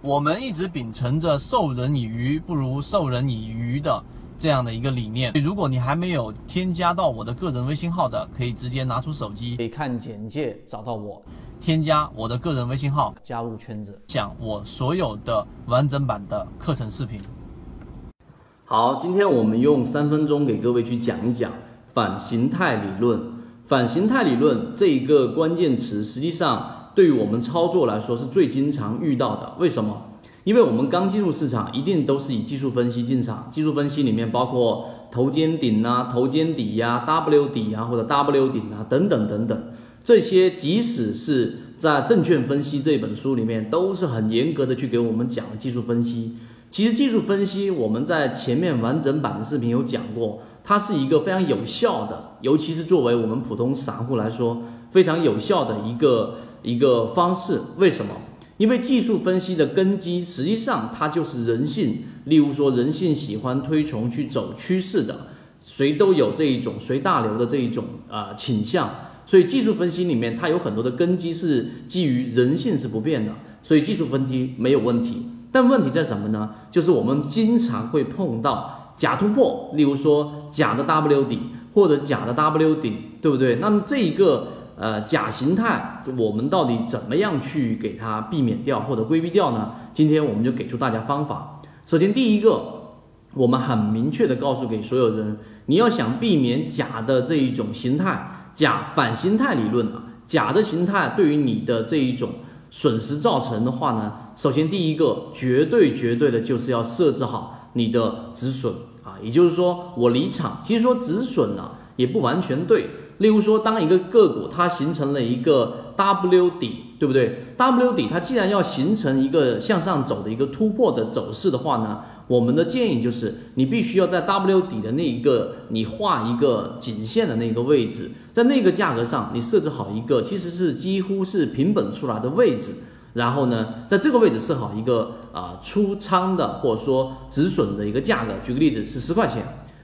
我们一直秉承着授人以鱼不如授人以渔的这样的一个理念。如果你还没有添加到我的个人微信号的，可以直接拿出手机，可以看简介找到我，添加我的个人微信号，加入圈子，讲我所有的完整版的课程视频。好，今天我们用三分钟给各位去讲一讲反形态理论。反形态理论这一个关键词，实际上。对于我们操作来说是最经常遇到的，为什么？因为我们刚进入市场，一定都是以技术分析进场。技术分析里面包括头肩顶啊、头肩底呀、W 底啊或者 W 顶啊等等等等，这些即使是在《证券分析》这本书里面，都是很严格的去给我们讲技术分析。其实技术分析我们在前面完整版的视频有讲过，它是一个非常有效的，尤其是作为我们普通散户来说非常有效的一个。一个方式，为什么？因为技术分析的根基实际上它就是人性。例如说，人性喜欢推崇去走趋势的，谁都有这一种随大流的这一种啊倾向。所以技术分析里面它有很多的根基是基于人性是不变的，所以技术分析没有问题。但问题在什么呢？就是我们经常会碰到假突破，例如说假的 W 底或者假的 W 顶，对不对？那么这一个。呃，假形态，我们到底怎么样去给它避免掉或者规避掉呢？今天我们就给出大家方法。首先，第一个，我们很明确的告诉给所有人，你要想避免假的这一种形态，假反形态理论啊，假的形态对于你的这一种损失造成的话呢，首先第一个，绝对绝对的就是要设置好你的止损啊，也就是说我离场。其实说止损呢，也不完全对。例如说，当一个个股它形成了一个 W 底，对不对？W 底它既然要形成一个向上走的一个突破的走势的话呢，我们的建议就是你必须要在 W 底的那一个你画一个颈线的那个位置，在那个价格上你设置好一个其实是几乎是平本出来的位置，然后呢，在这个位置设好一个啊出仓的或者说止损的一个价格。举个例子是十块钱。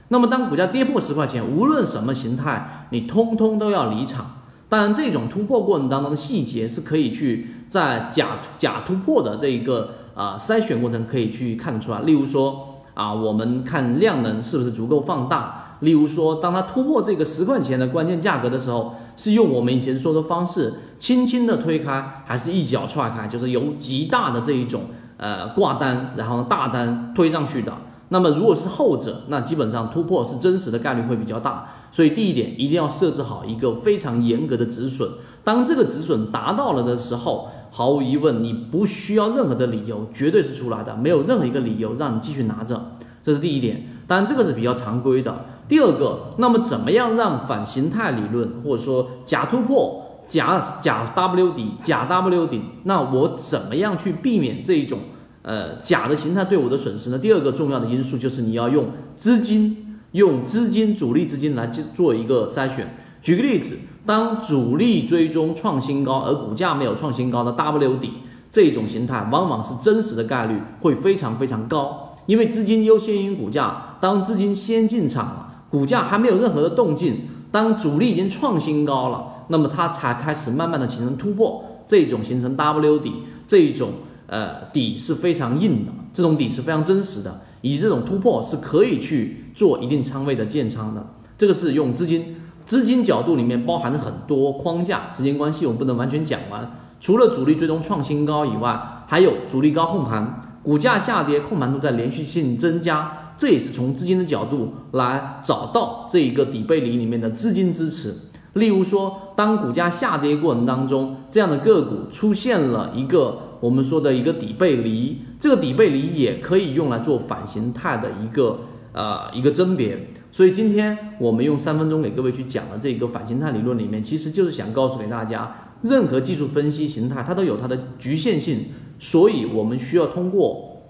那么，当股价跌破十块钱，无论什么形态，你通通都要离场。当然，这种突破过程当中的细节是可以去在假假突破的这一个啊筛选过程可以去看得出来。例如说啊，我们看量能是不是足够放大。例如说，当它突破这个十块钱的关键价格的时候，是用我们以前说的方式轻轻的推开，还是一脚踹开，就是由极大的这一种呃挂单，然后大单推上去的。那么如果是后者，那基本上突破是真实的概率会比较大。所以第一点一定要设置好一个非常严格的止损。当这个止损达到了的时候，毫无疑问你不需要任何的理由，绝对是出来的，没有任何一个理由让你继续拿着。这是第一点。当然这个是比较常规的。第二个，那么怎么样让反形态理论或者说假突破、假假 W 底、假 W 顶，那我怎么样去避免这一种？呃，假的形态对我的损失呢？第二个重要的因素就是你要用资金，用资金主力资金来做一个筛选。举个例子，当主力追踪创新高，而股价没有创新高的 W 底这种形态，往往是真实的概率会非常非常高，因为资金优先于股价。当资金先进场了，股价还没有任何的动静，当主力已经创新高了，那么它才开始慢慢的形成突破，这种形成 W 底这一种。呃，底是非常硬的，这种底是非常真实的，以这种突破是可以去做一定仓位的建仓的。这个是用资金，资金角度里面包含了很多框架，时间关系我们不能完全讲完。除了主力最终创新高以外，还有主力高控盘，股价下跌，控盘度在连续性增加，这也是从资金的角度来找到这一个底背离里面的资金支持。例如说，当股价下跌过程当中，这样的个股出现了一个。我们说的一个底背离，这个底背离也可以用来做反形态的一个呃一个甄别。所以今天我们用三分钟给各位去讲的这个反形态理论里面，其实就是想告诉给大家，任何技术分析形态它都有它的局限性，所以我们需要通过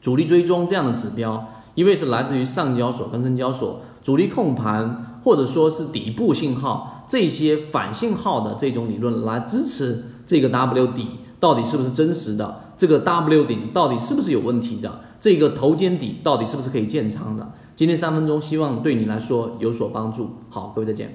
主力追踪这样的指标，因为是来自于上交所跟深交所主力控盘或者说是底部信号这些反信号的这种理论来支持这个 W 底。到底是不是真实的？这个 W 顶到底是不是有问题的？这个头肩底到底是不是可以建仓的？今天三分钟，希望对你来说有所帮助。好，各位再见。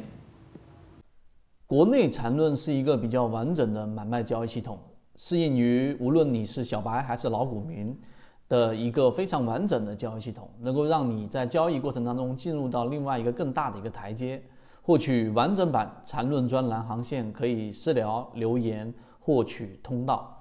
国内缠论是一个比较完整的买卖交易系统，适应于无论你是小白还是老股民的一个非常完整的交易系统，能够让你在交易过程当中进入到另外一个更大的一个台阶。获取完整版缠论专栏航线，可以私聊留言获取通道。